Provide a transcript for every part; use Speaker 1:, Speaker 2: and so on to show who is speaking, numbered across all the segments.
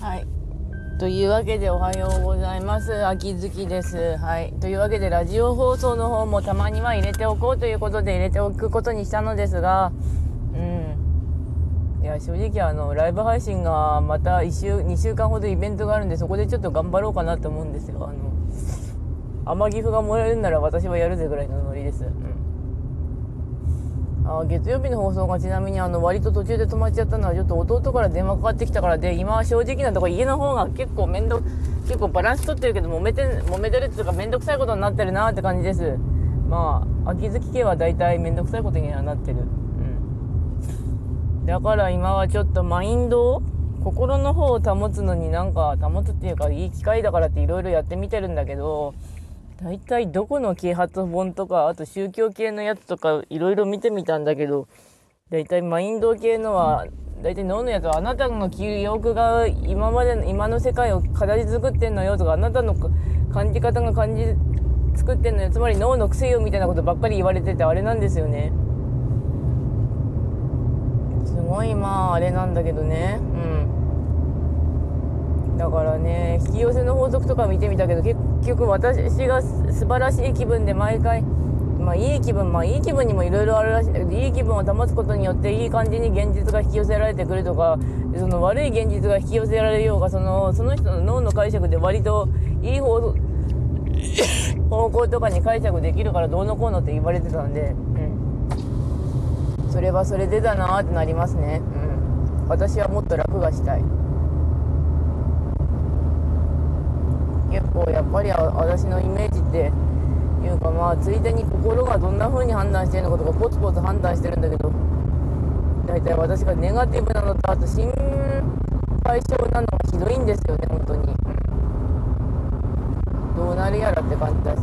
Speaker 1: はい。というわけでおはようございます。秋月です。はい。というわけでラジオ放送の方もたまには入れておこうということで入れておくことにしたのですが、うん。いや、正直あの、ライブ配信がまた1週、2週間ほどイベントがあるんで、そこでちょっと頑張ろうかなと思うんですよ。あの、天岐阜がもらえるなら私はやるぜぐらいのノリです。うん。あ月曜日の放送がちなみにあの割と途中で止まっちゃったのはちょっと弟から電話かかってきたからで今は正直なとこ家の方が結構面倒結構バランス取ってるけど揉めて揉めてるっていうか面倒くさいことになってるなって感じです。まあ秋月家は大体面倒くさいことにはなってる。うん。だから今はちょっとマインドを心の方を保つのになんか保つっていうかいい機会だからっていろいろやってみてるんだけど大体どこの啓発本とかあと宗教系のやつとかいろいろ見てみたんだけど大体マインド系のは大体脳のやつはあなたの記憶が今までの今の世界を形作ってんのよとかあなたの感じ方が感じ作ってんのよ。つまり脳の癖よみたいなことばっかり言われててあれなんですよね。すごいまああれなんだけどね。うん。だからね引き寄せの法則とか見てみたけど結構局私が素晴らしい気分で毎回まあいい気分まあいい気分にもいろいろあるらしい。いい気分を保つことによっていい感じに現実が引き寄せられてくるとかその悪い現実が引き寄せられようがそのその人の脳の解釈で割といい方 方向とかに解釈できるからどうのこうのって言われてたんで、うん、それはそれでだなってなりますね、うん、私はもっと楽がしたい。結構やっぱり私のイメージっていうかまあついでに心がどんな風に判断してるのかとかポツポツ判断してるんだけど大体私がネガティブなのとあと心配性なのがひどいんですよね本当に。どうなるやらって感じだし。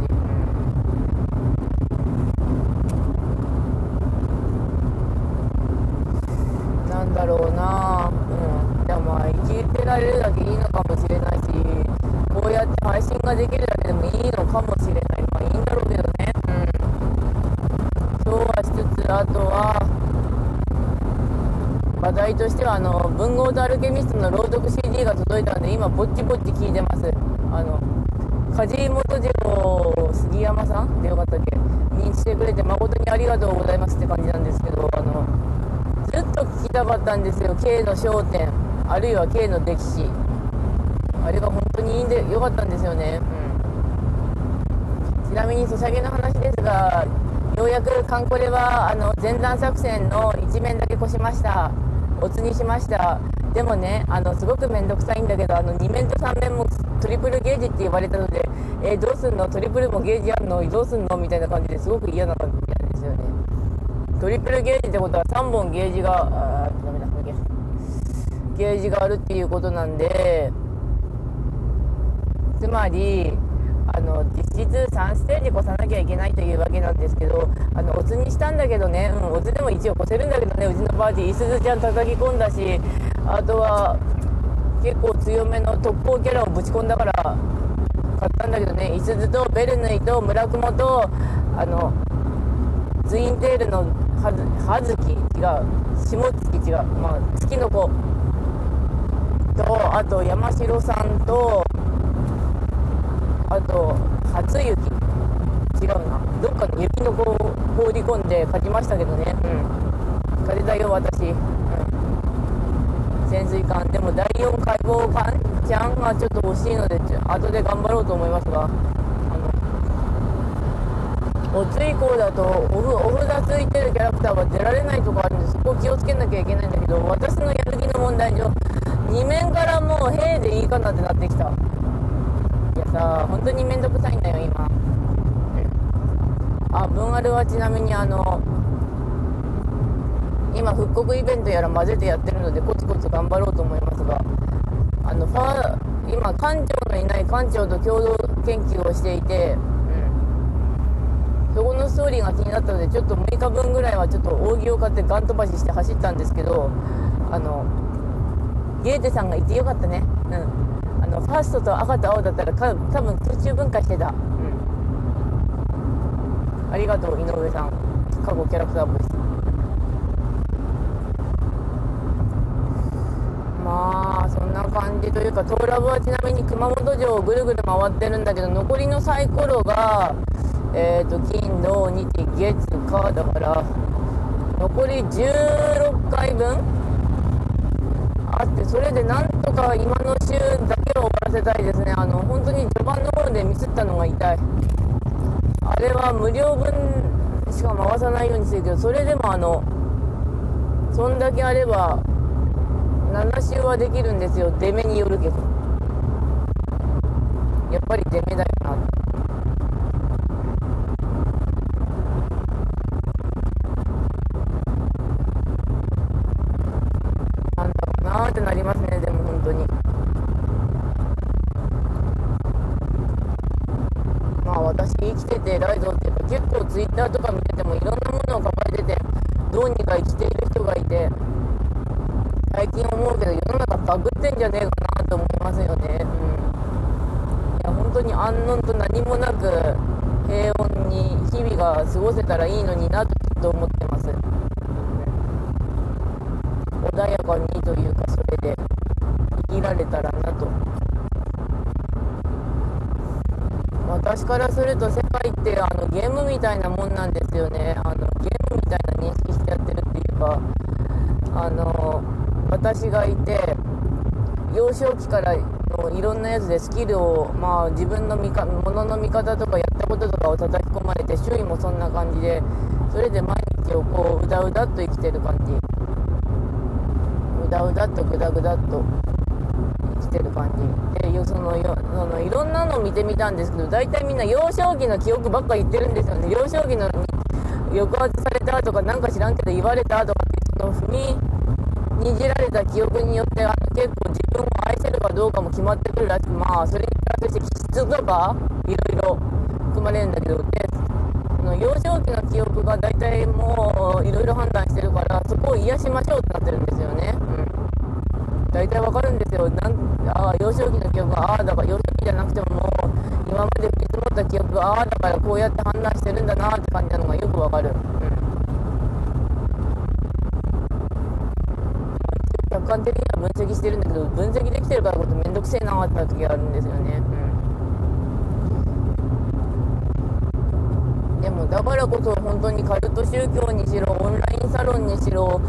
Speaker 1: なんだろうな。うん。でもまあ生きてられるだけいいのかもしれない配信ができるだけでもいいのかもしれない。まあいいんだろうけどね。うん。そうはしつつ、あとは、話題としては、あの、文豪とアルケミストの朗読 CD が届いたんで、今、ぼっちぼっち聞いてます。あの、梶本次郎杉山さん？でよかったっけ？認知してくれて誠にありがとうございますって感じなんですけど、あの、ずっと聞きたかったんですよ。K の焦点、あるいは K の歴史。あれが本当にいいんでよかったんですよね、うん、ちなみにソシャゲの話ですがようやくカンコレはあの前段作戦の1面だけ越しました。おつにしました。でもねあのすごく面倒くさいんだけどあの2面と3面もトリプルゲージって言われたのでえー、どうすんの？トリプルもゲージあるの？どうすんのみたいな感じですごく嫌な感じなんですよね。トリプルゲージってことは3本ゲージがあダメだゲージがあるっていうことなんでつまりあの実質3ステージ越さなきゃいけないというわけなんですけどあのオツにしたんだけどね、うん、オツでも一応越せるんだけどねうちのパーティーいすずちゃん叩き込んだしあとは結構強めの特攻キャラをぶち込んだから買ったんだけどねいすずとベルヌイと村雲とあのツインテールのはず葉月違う下月違うまあ月の子とあと山城さんとあと初雪。違うな。どっかに雪の子を放り込んで書きましたけどね。うん。風だよ私、うん、潜水艦。でも第4解剖艦ちゃんがちょっと欲しいので後で頑張ろうと思いますが。あのおつ以降だとお札ついてるキャラクターは出られないとかあるんでそこを気をつけなきゃいけないんだけど私のやる気の問題上2面からもう「へえ」でいいかなってなってきたさ本当に面倒くさいんだよ今。あ文アルはちなみにあの今復刻イベントやら混ぜてやってるのでコツコツ頑張ろうと思いますがあのファ今館長のいない館長と共同研究をしていて、うん、そこのストーリーが気になったのでちょっと6日分ぐらいはちょっと扇を買ってガン飛ばしして走ったんですけどあのゲーテさんがいてよかったね。うん。のファーストと赤と青だったらか多分空中分解してた、うん、ありがとう井上さん。過去キャラクターボイス。まあそんな感じでというかトーラブはちなみに熊本城をぐるぐる回ってるんだけど残りのサイコロがえーと、金土日月火。だから残り16回分あってそれでなんとか今の週だけを終わらせたいですね。あの本当に序盤の方でミスったのが痛い。あれは無料分しか回さないようにしてるけどそれでもあのそんだけあれば7週はできるんですよ。出目によるけど。やっぱり出目だよななんだろうなってなりますねでも本当にまあ私生きててライドっていうか結構ツイッターとか見ててもいろんなものを抱えててどうにか生きている人がいて最近思うけど世の中バグってんじゃねえかなと思いますよね。うん、いや本当に安穏と何もなく平穏に日々が過ごせたらいいのになとずっと思ってます。穏やかにというかそれで生きられたらなと。私からすると世界ってあのゲームみたいなもんなんですよね。あのゲームみたいな認識してやってるっていうかあの私がいて幼少期からのいろんなやつでスキルを、まあ、自分の見かものの見方とかやったこととかを叩き込まれて周囲もそんな感じでそれで毎日をこううだうだっと生きてる感じ。うだうだっとぐだぐだっと。生きてる感じ。でそのよそのいろんなのを見てみたんですけど大体みんな幼少期の記憶ばっか言ってるんですよね。幼少期の抑圧されたとかなんか知らんけど言われたとかってその踏みにじられた記憶によってあの結構自分を愛せるかどうかも決まってくるらしくまあそれにプラスして気質とかいろいろ含まれるんだけどでの幼少期の記憶が大体もういろいろ判断してるからそこを癒しましょうってなってるんですよね。うん。大体わかるんですよ。なんああ幼少期の記憶がああだから幼少期じゃなくてももう今まで降り積もった記憶がああだからこうやって判断してるんだなって感じなのがよくわかる。うん客観的には分析してるんだけど分析できてるからこそ面倒くせえなって時があるんですよね、うん、でもだからこそ本当にカルト宗教にしろオンラインサロンにしろ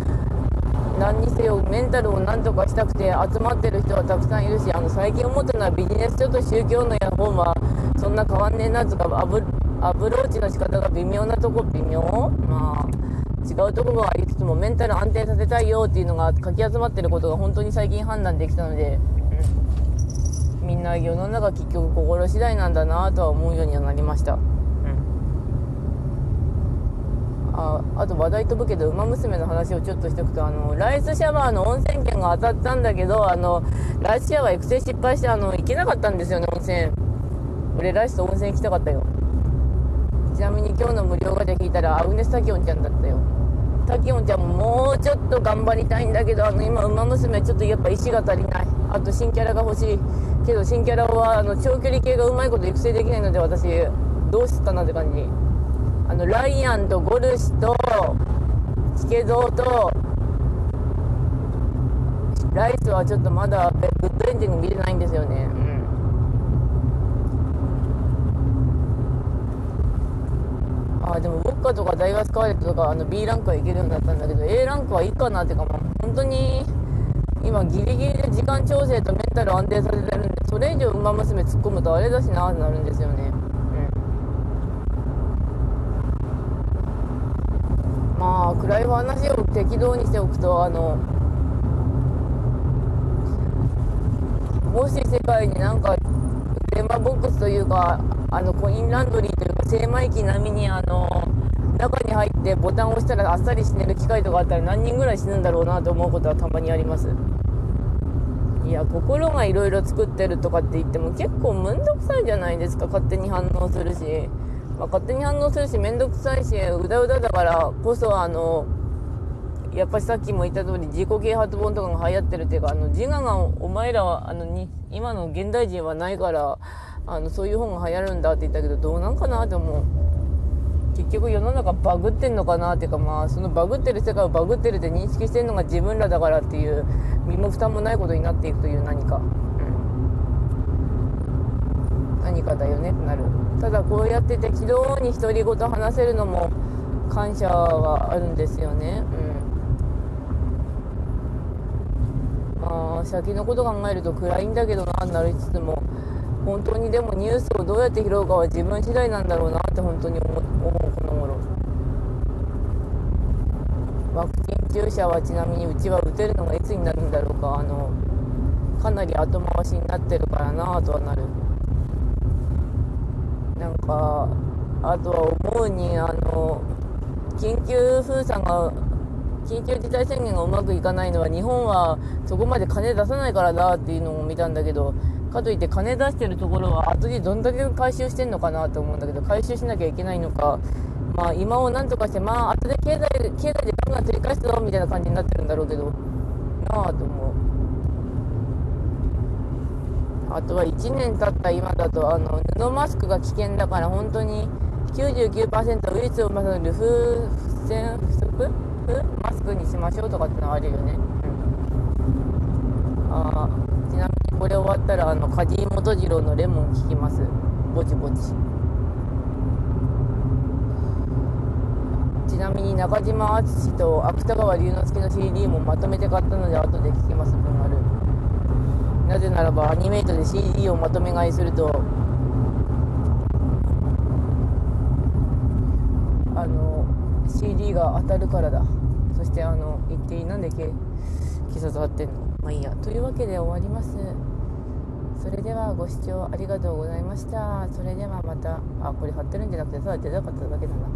Speaker 1: 何にせよメンタルをなんとかしたくて集まってる人はたくさんいるしあの最近思ったのはビジネス書と宗教の本はそんな変わんねえなとかアブアプローチの仕方が微妙なとこ微妙？まあ違うとこがありつつもメンタル安定させたいよっていうのがかき集まってることが本当に最近判断できたので、うん、みんな世の中結局心次第なんだなとは思うようにはなりました。ああと話題飛ぶけど「ウマ娘」の話をちょっとしておくとあのライスシャワーの温泉券が当たったんだけどあのライスシャワー育成失敗してあの行けなかったんですよね温泉。俺ライスと温泉行きたかったよ。ちなみに今日の無料ガチャ聞いたらアグネスタキオンちゃんだったよ。タキオンちゃんももうちょっと頑張りたいんだけどあの今「ウマ娘」ちょっとやっぱ石が足りない。あと新キャラが欲しい。けど新キャラはあの長距離系がうまいこと育成できないので私どうすっかなって感じ。あのライアンとゴルシとチケゾウとライスはちょっとまだグッドエンディング見れないんですよね、うん。あでもウォッカとかダイガスカーレットとかあの B ランクはいけるようになったんだけど A ランクはいいかなっていうかもう本当に今ギリギリで時間調整とメンタル安定させてるんでそれ以上馬娘突っ込むとあれだしなってなるんですよねうんまあ暗い話を適当にしておくとあのもし世界になんか電話ボックスというかあのコインランドリーというか精米機並みにあの中に入ってボタンを押したらあっさり死ねる機械とかあったら何人ぐらい死ぬんだろうなと思うことはたまにあります。いや心がいろいろ作ってるとかって言っても結構面倒くさいじゃないですか勝手に反応するし、まあ、勝手に反応するし面倒くさいしうだうだだからこそあのやっぱりさっきも言った通り自己啓発本とかが流行ってるっていうかあの自我がお前らはあのに今の現代人はないからあのそういう本が流行るんだって言ったけどどうなんかなって思う。結局世の中バグってんのかなっていうかまあそのバグってる世界をバグってるって認識してるのが自分らだからっていう身も蓋もないことになっていくという何か、何かだよねってなる。ただこうやって適当に独り言話せるのも感謝はあるんですよね。うん。まあ先のこと考えると暗いんだけどななりつつも本当にでもニュースをどうやって拾うかは自分次第なんだろうなって本当に思うこの頃。ワクチン注射はちなみにうちは打てるのがいつになるんだろうかあのかなり後回しになってるからなとはなる。なんかあとは思うにあの緊急封鎖が緊急事態宣言がうまくいかないのは日本はそこまで金出さないからだっていうのも見たんだけどかといって金出してるところは後でどんだけ回収してんのかなと思うんだけど回収しなきゃいけないのかまあ今をなんとかしてまあ後で経済経済でガンガン取り返すぞみたいな感じになってるんだろうけどなあと思う。あとは1年経った今だとあの布マスクが危険だから本当に99%ウイルスをまさる風船不足？マスクにしましょうとかってのはあるよね、うん、あちなみにこれ終わったらあの梶井元次郎のレモン聞きます。ぼちぼち。ちなみに中島敦と芥川龍之介の CD もまとめて買ったので後で聞きます分ある。なぜならばアニメイトで CD をまとめ買いするとあの CD が当たるからだ。そしてあの言っていいなんで警察貼ってんの？まあいいや。というわけで終わります。それではご視聴ありがとうございました。それではまた。あこれ貼ってるんじゃなくてただ出たかっただけだな。